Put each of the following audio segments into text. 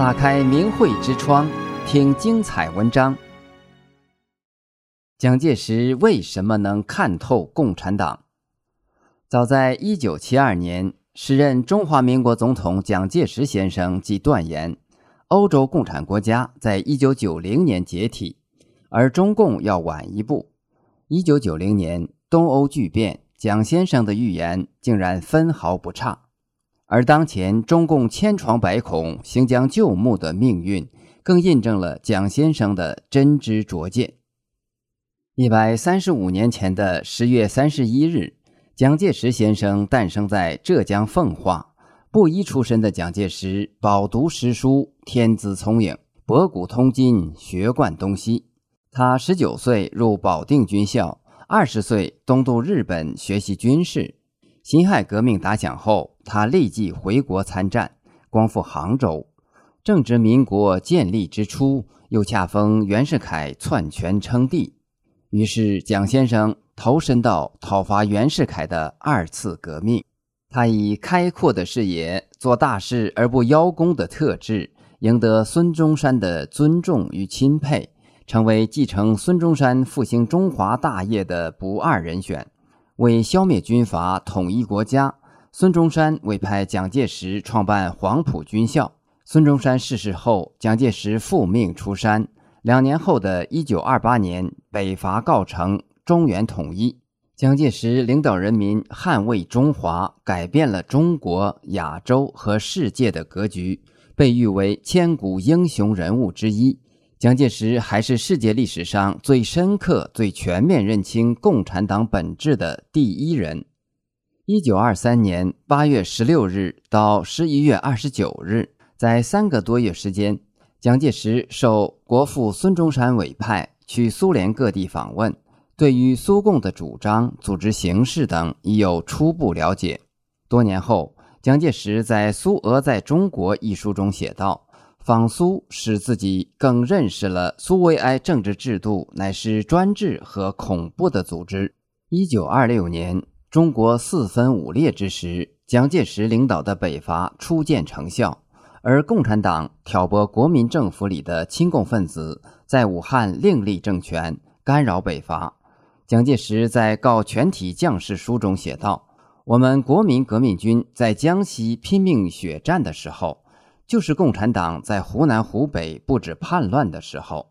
打开明慧之窗，听精彩文章。蒋介石为什么能看透共产党？早在一九七二年，时任中华民国总统蒋介石先生即断言，欧洲共产国家在一九九零年解体，而中共要晚一步。一九九零年东欧剧变，蒋先生的预言竟然分毫不差。而当前中共千疮百孔、行将就木的命运，更印证了蒋先生的真知灼见。一百三十五年前的十月三十一日，蒋介石先生诞生在浙江奉化。布衣出身的蒋介石饱读诗书，天资聪颖，博古通今，学贯东西。他十九岁入保定军校，二十岁东渡日本学习军事。辛亥革命打响后，他立即回国参战，光复杭州。正值民国建立之初，又恰逢袁世凯篡权称帝，于是蒋先生投身到讨伐袁世凯的二次革命。他以开阔的视野、做大事而不邀功的特质，赢得孙中山的尊重与钦佩，成为继承孙中山复兴中华大业的不二人选。为消灭军阀、统一国家，孙中山委派蒋介石创办黄埔军校。孙中山逝世后，蒋介石复命出山。两年后的一九二八年，北伐告成，中原统一。蒋介石领导人民捍卫中华，改变了中国、亚洲和世界的格局，被誉为千古英雄人物之一。蒋介石还是世界历史上最深刻、最全面认清共产党本质的第一人。一九二三年八月十六日到十一月二十九日，在三个多月时间，蒋介石受国父孙中山委派去苏联各地访问，对于苏共的主张、组织形式等已有初步了解。多年后，蒋介石在《苏俄在中国》一书中写道。访苏使自己更认识了苏维埃政治制度乃是专制和恐怖的组织。一九二六年，中国四分五裂之时，蒋介石领导的北伐初见成效，而共产党挑拨国民政府里的亲共分子在武汉另立政权，干扰北伐。蒋介石在告全体将士书中写道：“我们国民革命军在江西拼命血战的时候。”就是共产党在湖南、湖北布置叛乱的时候，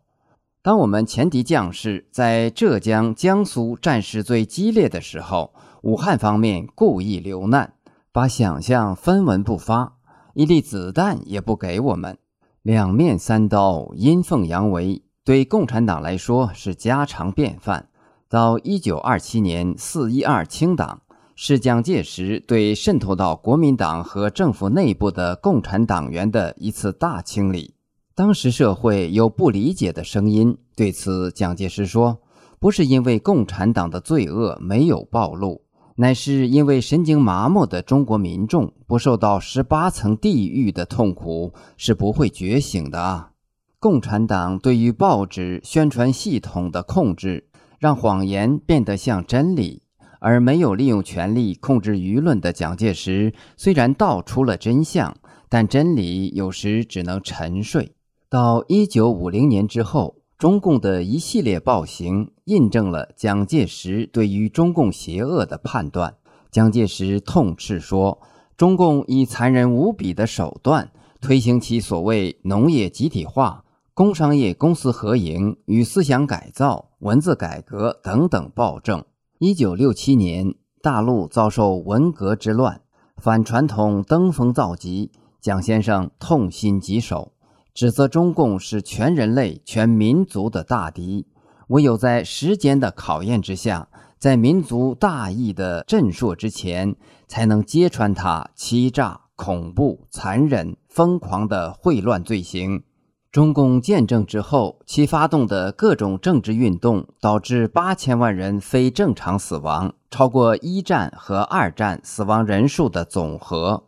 当我们前敌将士在浙江、江苏战事最激烈的时候，武汉方面故意留难，把想象分文不发，一粒子弹也不给我们，两面三刀，阴奉阳违，对共产党来说是家常便饭。到一九二七年四一二清党。是蒋介石对渗透到国民党和政府内部的共产党员的一次大清理。当时社会有不理解的声音，对此蒋介石说：“不是因为共产党的罪恶没有暴露，乃是因为神经麻木的中国民众不受到十八层地狱的痛苦是不会觉醒的啊！共产党对于报纸宣传系统的控制，让谎言变得像真理。”而没有利用权力控制舆论的蒋介石，虽然道出了真相，但真理有时只能沉睡。到一九五零年之后，中共的一系列暴行印证了蒋介石对于中共邪恶的判断。蒋介石痛斥说：“中共以残忍无比的手段推行其所谓农业集体化、工商业公私合营与思想改造、文字改革等等暴政。”一九六七年，大陆遭受文革之乱，反传统登峰造极。蒋先生痛心疾首，指责中共是全人类、全民族的大敌。唯有在时间的考验之下，在民族大义的震慑之前，才能揭穿他欺诈、恐怖、残忍、疯狂的秽乱罪行。中共建政之后，其发动的各种政治运动，导致八千万人非正常死亡，超过一战和二战死亡人数的总和。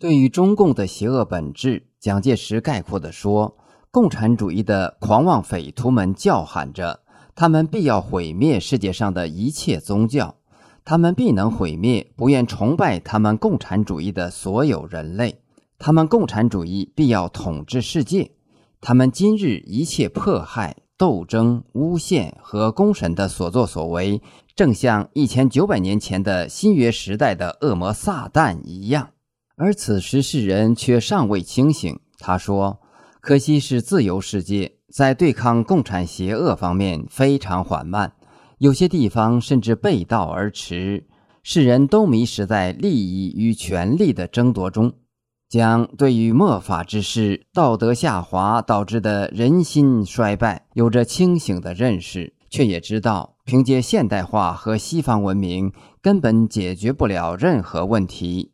对于中共的邪恶本质，蒋介石概括地说：“共产主义的狂妄匪徒们叫喊着，他们必要毁灭世界上的一切宗教，他们必能毁灭不愿崇拜他们共产主义的所有人类。”他们共产主义必要统治世界。他们今日一切迫害、斗争、诬陷和公审的所作所为，正像一千九百年前的新约时代的恶魔撒旦一样。而此时世人却尚未清醒。他说：“可惜是自由世界，在对抗共产邪恶方面非常缓慢，有些地方甚至背道而驰。世人都迷失在利益与权力的争夺中。”将对于末法之事、道德下滑导致的人心衰败有着清醒的认识，却也知道凭借现代化和西方文明根本解决不了任何问题。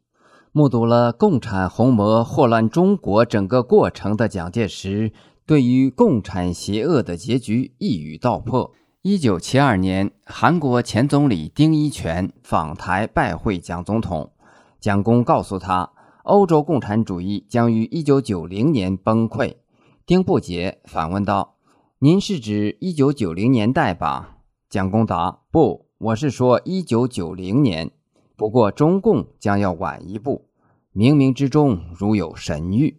目睹了共产红魔祸乱中国整个过程的蒋介石，对于共产邪恶的结局一语道破。一九七二年，韩国前总理丁一权访台拜会蒋总统，蒋公告诉他。欧洲共产主义将于一九九零年崩溃。丁不解反问道：“您是指一九九零年代吧？”蒋公答：“不，我是说一九九零年。不过中共将要晚一步。冥冥之中如有神谕。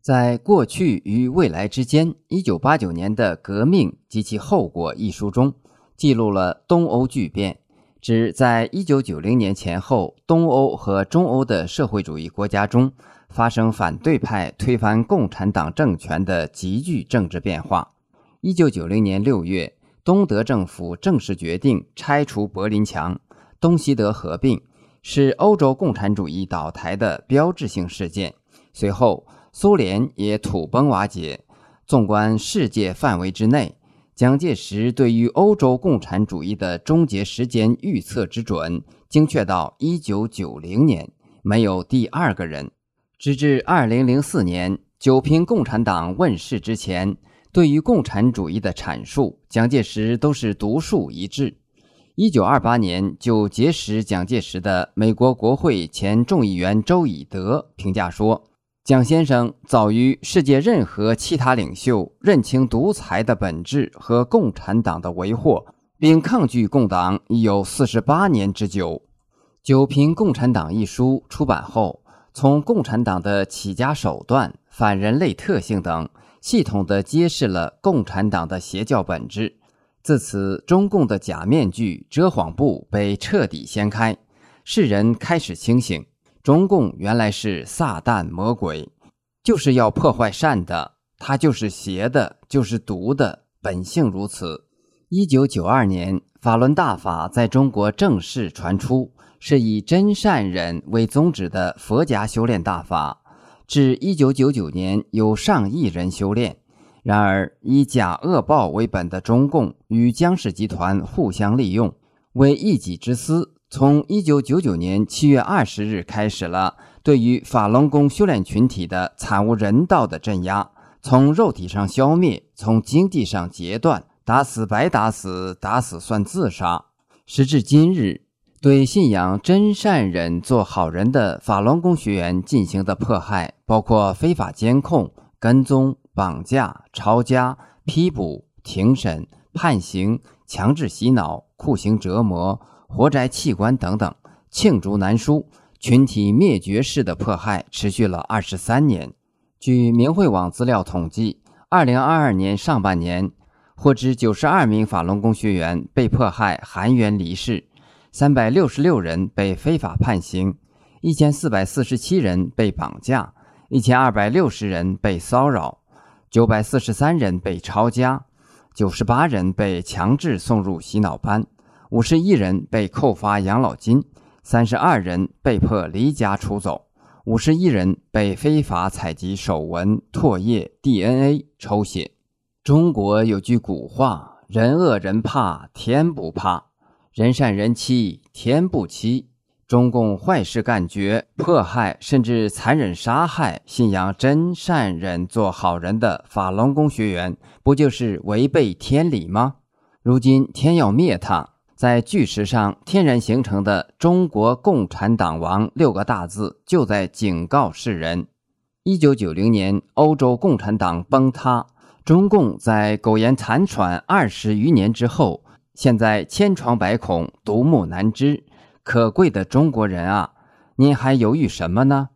在过去与未来之间，一九八九年的革命及其后果一书中，记录了东欧巨变。”指在一九九零年前后，东欧和中欧的社会主义国家中发生反对派推翻共产党政权的急剧政治变化。一九九零年六月，东德政府正式决定拆除柏林墙，东西德合并，是欧洲共产主义倒台的标志性事件。随后，苏联也土崩瓦解。纵观世界范围之内，蒋介石对于欧洲共产主义的终结时间预测之准，精确到一九九零年，没有第二个人。直至二零零四年九评共产党问世之前，对于共产主义的阐述，蒋介石都是独树一帜。一九二八年就结识蒋介石的美国国会前众议员周以德评价说。蒋先生早于世界任何其他领袖认清独裁的本质和共产党的为祸，并抗拒共党已有四十八年之久。《九评共产党》一书出版后，从共产党的起家手段、反人类特性等，系统地揭示了共产党的邪教本质。自此，中共的假面具、遮谎布被彻底掀开，世人开始清醒。中共原来是撒旦魔鬼，就是要破坏善的，他就是邪的，就是毒的，本性如此。一九九二年，法轮大法在中国正式传出，是以真善忍为宗旨的佛家修炼大法。至一九九九年，有上亿人修炼。然而，以假恶报为本的中共与江氏集团互相利用，为一己之私。从一九九九年七月二十日开始了对于法轮功修炼群体的惨无人道的镇压，从肉体上消灭，从经济上截断，打死白打死，打死算自杀。时至今日，对信仰真善忍做好人的法轮功学员进行的迫害，包括非法监控、跟踪、绑架、抄家、批捕、庭审、判刑、强制洗脑、酷刑折磨。活摘器官等等，罄竹难书，群体灭绝式的迫害持续了二十三年。据明慧网资料统计，二零二二年上半年，获知九十二名法轮功学员被迫害含冤离世，三百六十六人被非法判刑，一千四百四十七人被绑架，一千二百六十人被骚扰，九百四十三人被抄家，九十八人被强制送入洗脑班。五十一人被扣发养老金，三十二人被迫离家出走，五十一人被非法采集手纹、唾液、DNA 抽血。中国有句古话：“人恶人怕，天不怕；人善人欺，天不欺。”中共坏事干绝，迫害甚至残忍杀害信仰真善忍做好人的法轮功学员，不就是违背天理吗？如今天要灭他。在巨石上天然形成的“中国共产党亡”六个大字，就在警告世人：一九九零年欧洲共产党崩塌，中共在苟延残喘二十余年之后，现在千疮百孔，独木难支。可贵的中国人啊，您还犹豫什么呢？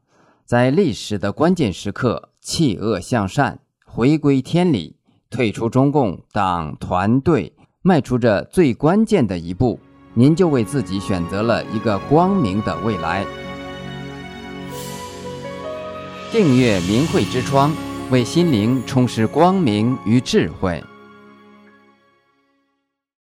在历史的关键时刻弃恶向善，回归天理，退出中共党团队，迈出这最关键的一步，您就为自己选择了一个光明的未来。订阅明慧之窗，为心灵充实光明与智慧。